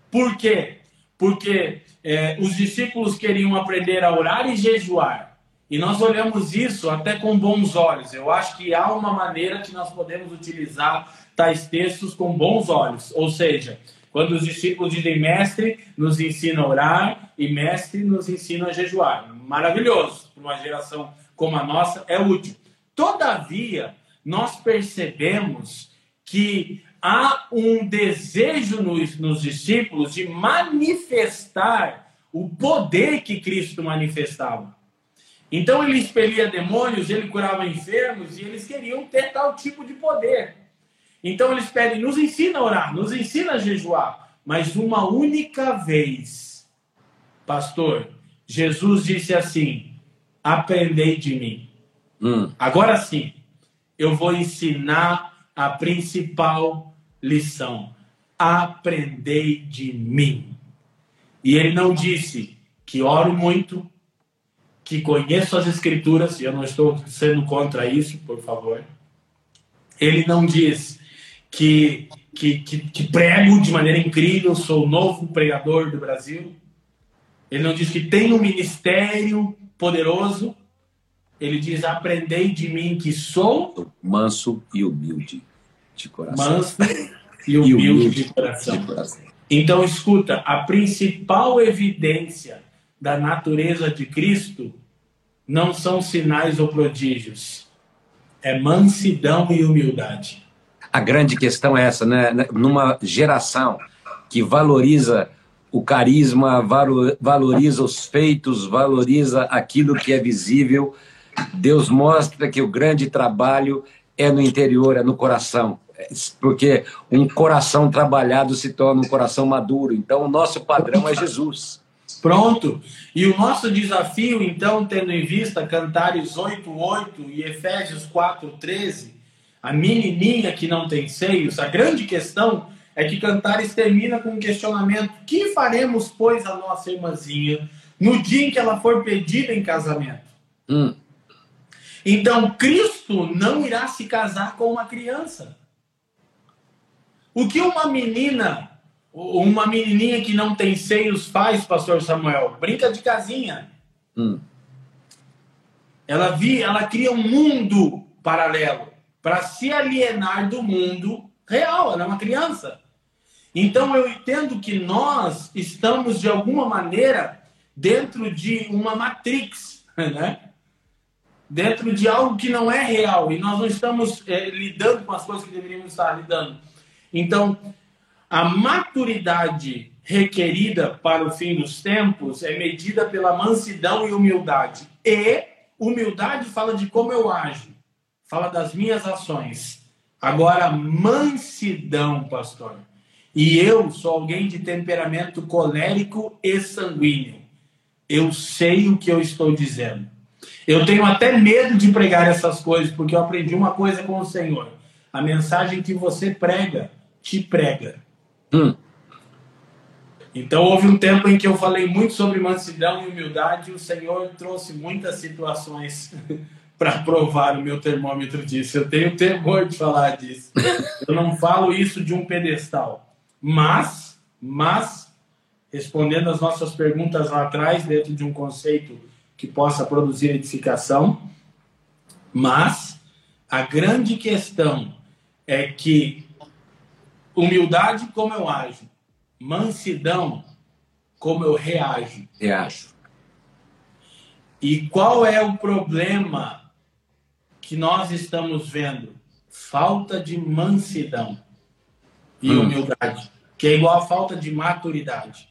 Por quê? Porque é, os discípulos queriam aprender a orar e jejuar. E nós olhamos isso até com bons olhos. Eu acho que há uma maneira que nós podemos utilizar tais textos com bons olhos. Ou seja, quando os discípulos dizem mestre, nos ensina a orar e mestre nos ensina a jejuar. Maravilhoso. Para uma geração como a nossa, é útil. Todavia, nós percebemos que há um desejo nos, nos discípulos de manifestar o poder que Cristo manifestava. Então ele expelia demônios, ele curava enfermos e eles queriam ter tal tipo de poder. Então eles pedem, nos ensina a orar, nos ensina a jejuar, mas uma única vez, pastor, Jesus disse assim: aprendei de mim. Hum. Agora sim, eu vou ensinar a principal lição: aprendei de mim. E ele não disse que oro muito, que conheço as escrituras, e eu não estou sendo contra isso, por favor. Ele não diz que, que, que, que prego de maneira incrível, sou o novo pregador do Brasil. Ele não diz que tem um ministério poderoso. Ele diz: Aprendei de mim que sou manso e humilde de coração. Manso e humilde, e humilde de, coração. de coração. Então, escuta: a principal evidência da natureza de Cristo não são sinais ou prodígios, é mansidão e humildade. A grande questão é essa, né? Numa geração que valoriza o carisma, valoriza os feitos, valoriza aquilo que é visível, Deus mostra que o grande trabalho é no interior, é no coração. Porque um coração trabalhado se torna um coração maduro. Então, o nosso padrão é Jesus. Pronto. E o nosso desafio, então, tendo em vista Cantares 8:8 e Efésios 4:13, a menininha que não tem seios, a grande questão é que Cantares termina com um questionamento: que faremos, pois, a nossa irmãzinha no dia em que ela for pedida em casamento? Hum. Então, Cristo não irá se casar com uma criança. O que uma menina uma menininha que não tem seios faz, pastor Samuel? Brinca de casinha. Hum. Ela, vi, ela cria um mundo paralelo para se alienar do mundo real. Ela é uma criança. Então eu entendo que nós estamos, de alguma maneira, dentro de uma matrix, né? Dentro de algo que não é real e nós não estamos é, lidando com as coisas que deveríamos estar lidando. Então, a maturidade requerida para o fim dos tempos é medida pela mansidão e humildade. E humildade fala de como eu ajo, fala das minhas ações. Agora, mansidão, pastor. E eu sou alguém de temperamento colérico e sanguíneo. Eu sei o que eu estou dizendo. Eu tenho até medo de pregar essas coisas, porque eu aprendi uma coisa com o Senhor. A mensagem que você prega, te prega. Hum. Então houve um tempo em que eu falei muito sobre mansidão e humildade e o Senhor trouxe muitas situações para provar o meu termômetro disso. Eu tenho temor de falar disso. Eu não falo isso de um pedestal. Mas, mas, respondendo as nossas perguntas lá atrás, dentro de um conceito que possa produzir edificação, mas a grande questão é que Humildade, como eu ajo. Mansidão, como eu reajo. Reajo. E qual é o problema que nós estamos vendo? Falta de mansidão e hum. humildade, que é igual a falta de maturidade.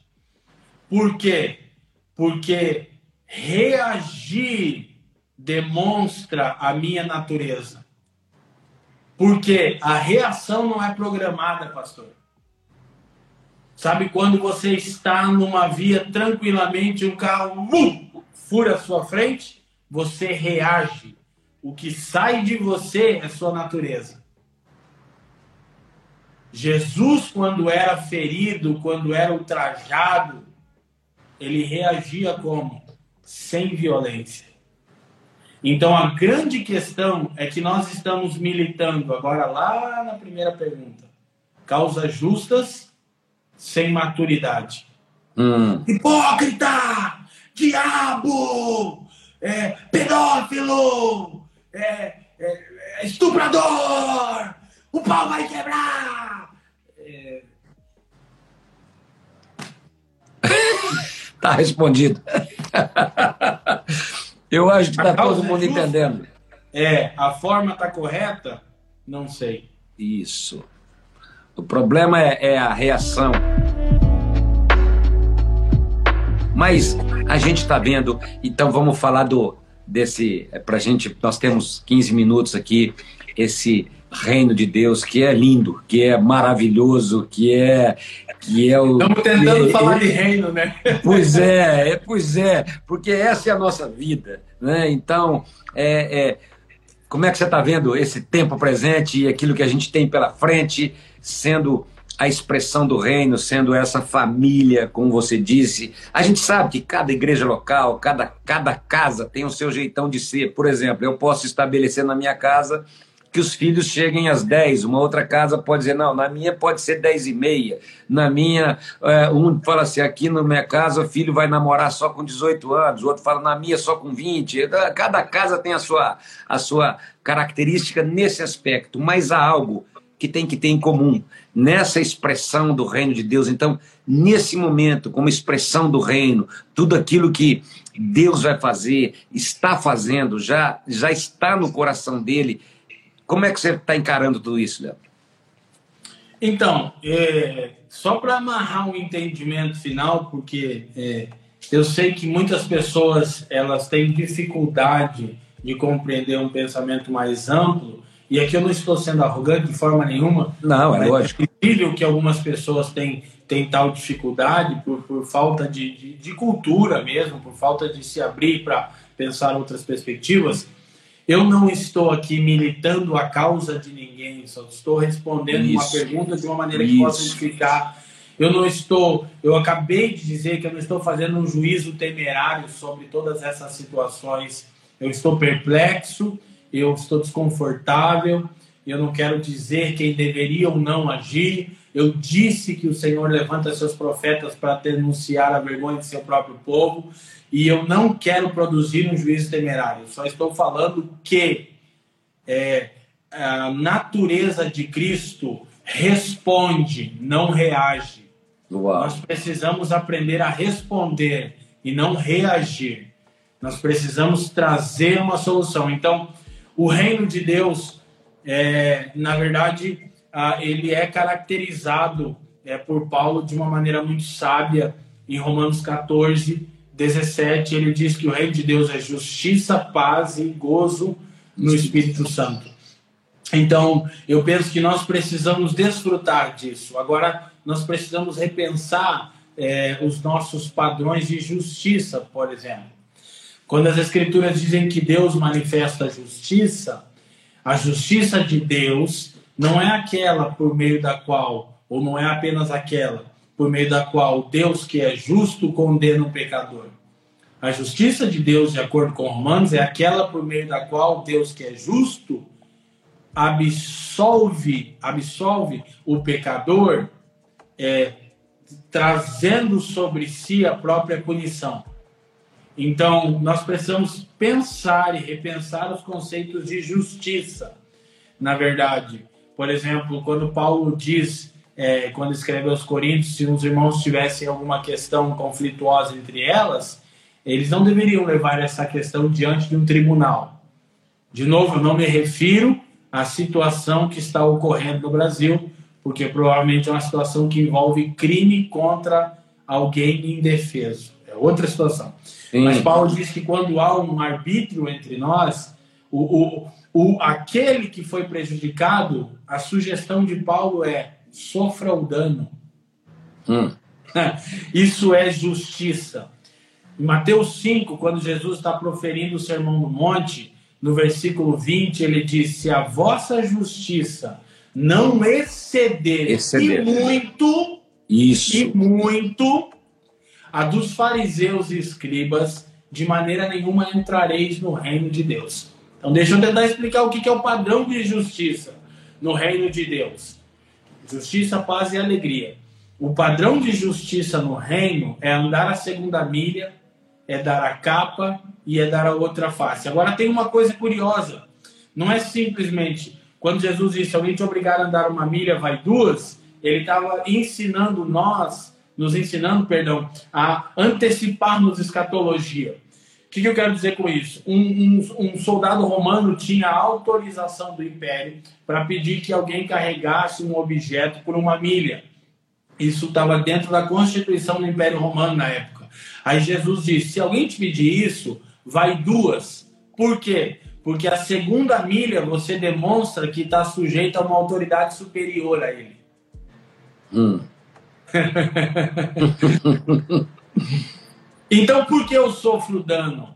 Por quê? Porque reagir demonstra a minha natureza. Porque a reação não é programada, pastor. Sabe quando você está numa via tranquilamente, um carro fura a sua frente, você reage. O que sai de você é sua natureza. Jesus, quando era ferido, quando era ultrajado, ele reagia como? Sem violência. Então a grande questão é que nós estamos militando agora lá na primeira pergunta. Causas justas sem maturidade. Hum. Hipócrita! Diabo! É, pedófilo! É, é, estuprador! O pau vai quebrar! É... tá respondido. Eu acho que está todo mundo é entendendo. É, a forma está correta? Não sei. Isso. O problema é, é a reação. Mas a gente está vendo, então vamos falar do desse. É, Para gente, nós temos 15 minutos aqui, esse reino de Deus que é lindo, que é maravilhoso, que é que é o Estamos tentando é, falar de reino, né? Pois é, é, pois é, porque essa é a nossa vida, né? Então, é, é como é que você está vendo esse tempo presente e aquilo que a gente tem pela frente sendo a expressão do reino, sendo essa família, como você disse. A gente sabe que cada igreja local, cada, cada casa tem o seu jeitão de ser. Por exemplo, eu posso estabelecer na minha casa que os filhos cheguem às 10, uma outra casa pode dizer, não, na minha pode ser 10 e meia, na minha, é, um fala assim, aqui na minha casa o filho vai namorar só com 18 anos, o outro fala, na minha só com 20, cada casa tem a sua, a sua característica nesse aspecto, mas há algo que tem que ter em comum nessa expressão do reino de Deus. Então, nesse momento, como expressão do reino, tudo aquilo que Deus vai fazer, está fazendo, já, já está no coração dele. Como é que você está encarando tudo isso, Léo? Então, é, só para amarrar um entendimento final, porque é, eu sei que muitas pessoas elas têm dificuldade de compreender um pensamento mais amplo, e aqui eu não estou sendo arrogante de forma nenhuma. Não, é lógico. É possível que algumas pessoas têm, têm tal dificuldade por, por falta de, de, de cultura mesmo, por falta de se abrir para pensar outras perspectivas. Eu não estou aqui militando a causa de ninguém, só estou respondendo Isso. uma pergunta de uma maneira que Isso. possa edificar. Eu não estou, eu acabei de dizer que eu não estou fazendo um juízo temerário sobre todas essas situações. Eu estou perplexo, eu estou desconfortável, eu não quero dizer quem deveria ou não agir. Eu disse que o Senhor levanta seus profetas para denunciar a vergonha de seu próprio povo, e eu não quero produzir um juízo temerário. Só estou falando que é, a natureza de Cristo responde, não reage. Uau. Nós precisamos aprender a responder e não reagir. Nós precisamos trazer uma solução. Então, o reino de Deus, é, na verdade, ele é caracterizado é, por Paulo de uma maneira muito sábia. Em Romanos 14, 17, ele diz que o reino de Deus é justiça, paz e gozo no Espírito Santo. Então, eu penso que nós precisamos desfrutar disso. Agora, nós precisamos repensar é, os nossos padrões de justiça, por exemplo. Quando as Escrituras dizem que Deus manifesta a justiça, a justiça de Deus não é aquela por meio da qual, ou não é apenas aquela por meio da qual Deus, que é justo, condena o pecador. A justiça de Deus, de acordo com Romanos, é aquela por meio da qual Deus, que é justo, absolve, absolve o pecador, é, trazendo sobre si a própria punição. Então, nós precisamos pensar e repensar os conceitos de justiça. Na verdade, por exemplo, quando Paulo diz, é, quando escreve aos Coríntios, se os irmãos tivessem alguma questão conflituosa entre elas, eles não deveriam levar essa questão diante de um tribunal. De novo, eu não me refiro à situação que está ocorrendo no Brasil, porque provavelmente é uma situação que envolve crime contra alguém indefeso. É outra situação. Sim. Mas Paulo diz que quando há um arbítrio entre nós, o, o, o, aquele que foi prejudicado, a sugestão de Paulo é sofra o dano. Hum. Isso é justiça. Em Mateus 5, quando Jesus está proferindo o sermão do monte, no versículo 20, ele diz: Se a vossa justiça não exceder, exceder. e muito, Isso. e muito, a dos fariseus e escribas, de maneira nenhuma entrareis no reino de Deus. Então, deixa eu tentar explicar o que é o padrão de justiça no reino de Deus: justiça, paz e alegria. O padrão de justiça no reino é andar a segunda milha, é dar a capa e é dar a outra face. Agora, tem uma coisa curiosa: não é simplesmente quando Jesus disse alguém te obrigar a andar uma milha, vai duas, ele estava ensinando nós nos ensinando, perdão, a anteciparmos escatologia. O que, que, eu quero dizer com isso? Um, um, um soldado romano tinha autorização do império para pedir que alguém carregasse um objeto por uma milha. Isso estava dentro da constituição do Império Romano na época. Aí Jesus disse: se alguém te pedir isso, vai duas. Por quê? Porque a segunda milha você demonstra que está sujeito a uma autoridade superior a ele. Hum. então, por que eu sofro dano?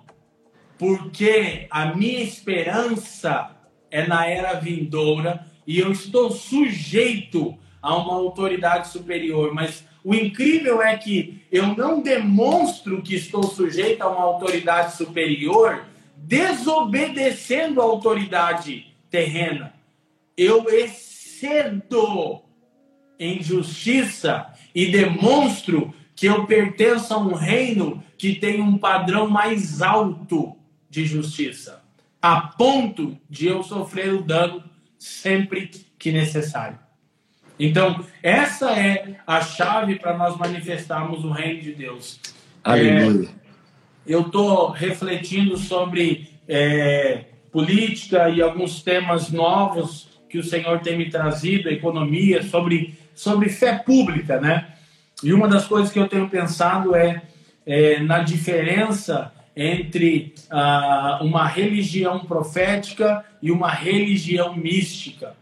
Porque a minha esperança é na era vindoura e eu estou sujeito a uma autoridade superior. Mas o incrível é que eu não demonstro que estou sujeito a uma autoridade superior desobedecendo a autoridade terrena. eu excedo em justiça e demonstro que eu pertenço a um reino que tem um padrão mais alto de justiça, a ponto de eu sofrer o dano sempre que necessário. Então, essa é a chave para nós manifestarmos o reino de Deus. Aleluia. É, eu estou refletindo sobre é, política e alguns temas novos que o Senhor tem me trazido, economia, sobre, sobre fé pública, né? E uma das coisas que eu tenho pensado é, é na diferença entre ah, uma religião profética e uma religião mística.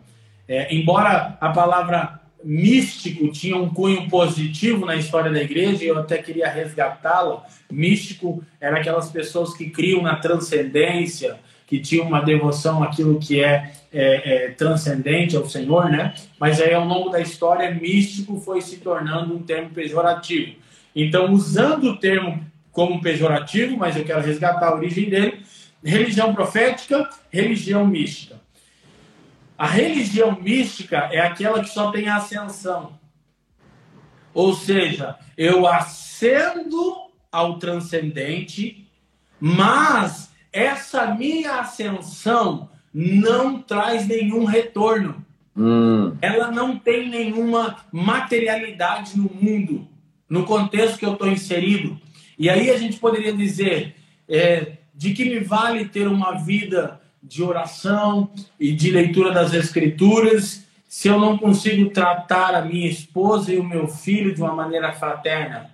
É, embora a palavra místico tinha um cunho positivo na história da igreja, e eu até queria resgatá-la. Místico era aquelas pessoas que criam na transcendência, que tinham uma devoção àquilo que é, é, é, transcendente ao Senhor, né? Mas aí, ao longo da história, místico foi se tornando um termo pejorativo. Então, usando o termo como pejorativo, mas eu quero resgatar a origem dele, religião profética, religião mística. A religião mística é aquela que só tem ascensão. Ou seja, eu ascendo ao transcendente, mas essa minha ascensão não traz nenhum retorno. Hum. Ela não tem nenhuma materialidade no mundo, no contexto que eu estou inserido. E aí a gente poderia dizer: é, de que me vale ter uma vida de oração e de leitura das Escrituras se eu não consigo tratar a minha esposa e o meu filho de uma maneira fraterna?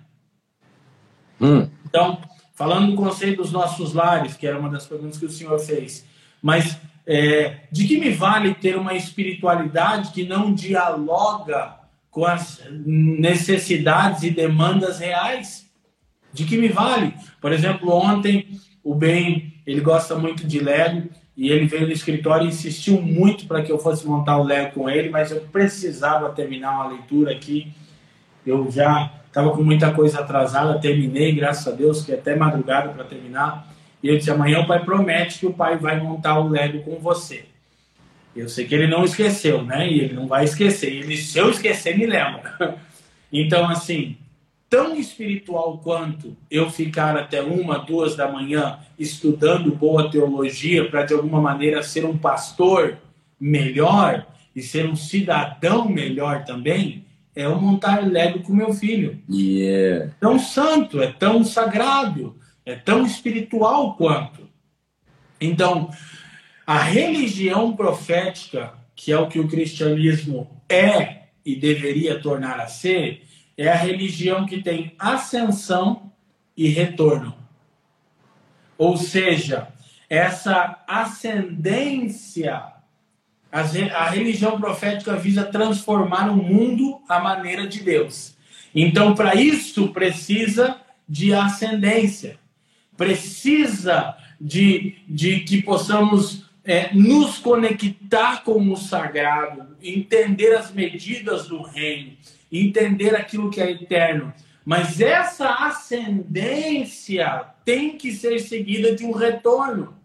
Hum. Então, falando do conceito dos nossos lares, que era uma das perguntas que o senhor fez, mas é, de que me vale ter uma espiritualidade que não dialoga com as necessidades e demandas reais? De que me vale? Por exemplo, ontem o Ben ele gosta muito de Lego e ele veio no escritório e insistiu muito para que eu fosse montar o Lego com ele, mas eu precisava terminar uma leitura aqui. Eu já estava com muita coisa atrasada, terminei, graças a Deus, que até madrugada para terminar. E eu disse: amanhã o pai promete que o pai vai montar o Lego com você. Eu sei que ele não esqueceu, né? E ele não vai esquecer. Ele, se eu esquecer, me lembra. Então, assim, tão espiritual quanto eu ficar até uma, duas da manhã estudando boa teologia para de alguma maneira ser um pastor melhor e ser um cidadão melhor também, é eu montar Lego com meu filho. Yeah. Tão santo, é tão sagrado, é tão espiritual quanto. Então, a religião profética, que é o que o cristianismo é e deveria tornar a ser, é a religião que tem ascensão e retorno. Ou seja, essa ascendência, a religião profética visa transformar o mundo à maneira de Deus. Então, para isso, precisa de ascendência, precisa de, de que possamos é, nos conectar com o sagrado, entender as medidas do reino, entender aquilo que é eterno. Mas essa ascendência tem que ser seguida de um retorno.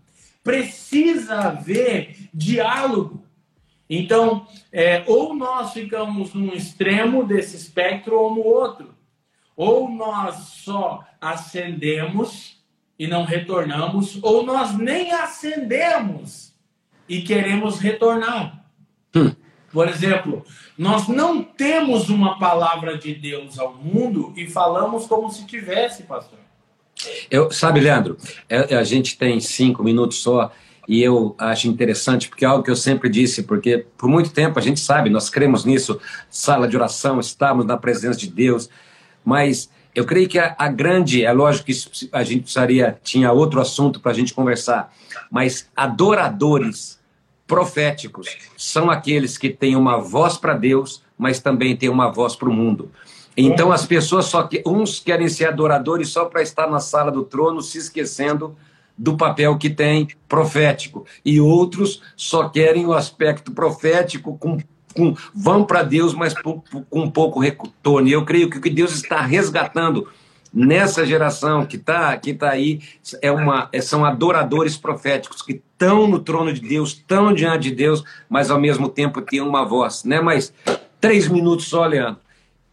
Precisa haver diálogo. Então, é, ou nós ficamos num extremo desse espectro ou no outro. Ou nós só ascendemos e não retornamos, ou nós nem ascendemos e queremos retornar. Hum. Por exemplo, nós não temos uma palavra de Deus ao mundo e falamos como se tivesse, pastor. Eu, sabe, Leandro, é, a gente tem cinco minutos só e eu acho interessante, porque é algo que eu sempre disse, porque por muito tempo a gente sabe, nós cremos nisso, sala de oração, estamos na presença de Deus, mas eu creio que a, a grande, é lógico que a gente precisaria, tinha outro assunto para a gente conversar, mas adoradores proféticos são aqueles que têm uma voz para Deus, mas também têm uma voz para o mundo. Então as pessoas só que uns querem ser adoradores só para estar na sala do trono, se esquecendo do papel que tem profético, e outros só querem o aspecto profético com, com vão para Deus, mas com, pouco retorno. E eu creio que o que Deus está resgatando nessa geração que está que tá aí, é uma, é, são adoradores proféticos que estão no trono de Deus, estão diante de Deus, mas ao mesmo tempo têm uma voz, né? Mas três minutos só, Leandro.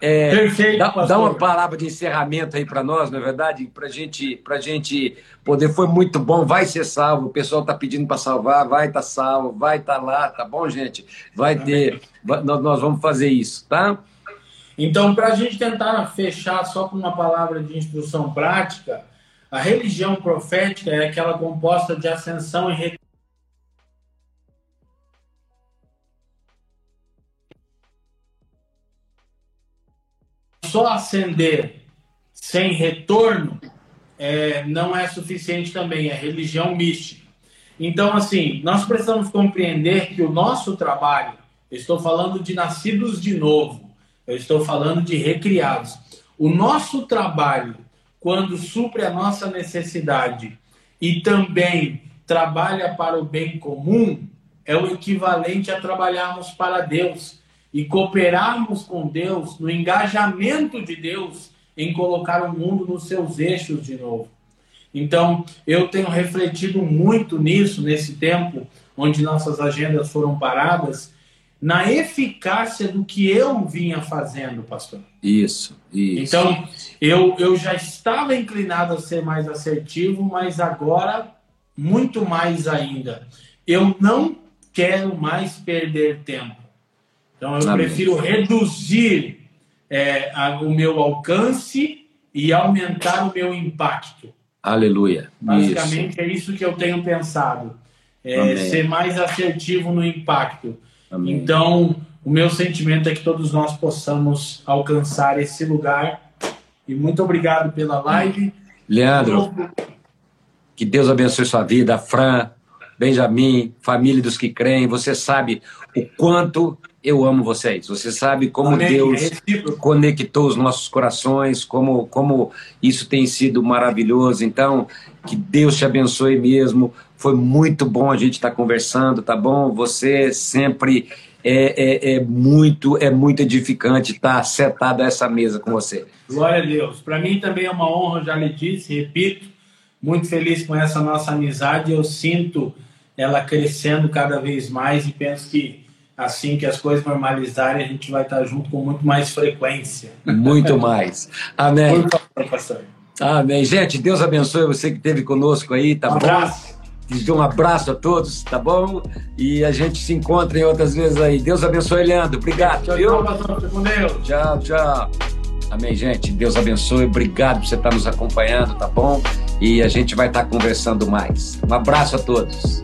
É, Perfeito, dá, dá, uma palavra de encerramento aí para nós, não é verdade? Para gente, a gente poder. Foi muito bom, vai ser salvo. O pessoal está pedindo para salvar, vai estar tá salvo, vai estar tá lá, tá bom, gente? Vai ter. Vai, nós vamos fazer isso, tá? Então, para a gente tentar fechar só com uma palavra de instrução prática, a religião profética é aquela composta de ascensão e só ascender sem retorno é, não é suficiente também, é religião mística. Então, assim, nós precisamos compreender que o nosso trabalho, estou falando de nascidos de novo, eu estou falando de recriados. O nosso trabalho, quando supre a nossa necessidade e também trabalha para o bem comum, é o equivalente a trabalharmos para Deus e cooperarmos com Deus no engajamento de Deus em colocar o mundo nos seus eixos de novo. Então, eu tenho refletido muito nisso, nesse tempo onde nossas agendas foram paradas, na eficácia do que eu vinha fazendo, pastor. Isso, isso. Então, eu, eu já estava inclinado a ser mais assertivo, mas agora, muito mais ainda. Eu não quero mais perder tempo. Então, eu Amém. prefiro reduzir é, a, o meu alcance e aumentar o meu impacto. Aleluia. Basicamente, isso. é isso que eu tenho pensado. É, ser mais assertivo no impacto. Amém. Então, o meu sentimento é que todos nós possamos alcançar esse lugar. E muito obrigado pela live. Leandro, que Deus abençoe sua vida. Fran, Benjamin, família dos que creem. Você sabe o quanto eu amo vocês. Você sabe como Amém. Deus é conectou os nossos corações, como, como isso tem sido maravilhoso. Então, que Deus te abençoe mesmo. Foi muito bom a gente estar tá conversando, tá bom? Você sempre é, é, é muito é muito edificante estar setado a essa mesa com você. Glória a Deus. Para mim também é uma honra, já lhe disse, repito, muito feliz com essa nossa amizade. Eu sinto ela crescendo cada vez mais e penso que assim que as coisas normalizarem, a gente vai estar junto com muito mais frequência. Muito mais. Amém. Por favor, pastor. Amém. Gente, Deus abençoe você que esteve conosco aí, tá um bom? Abraço. Um abraço a todos, tá bom? E a gente se encontra em outras vezes aí. Deus abençoe, Leandro. Obrigado. Tchau, viu? tchau. Tchau, tchau. Amém, gente. Deus abençoe. Obrigado por você estar nos acompanhando, tá bom? E a gente vai estar conversando mais. Um abraço a todos.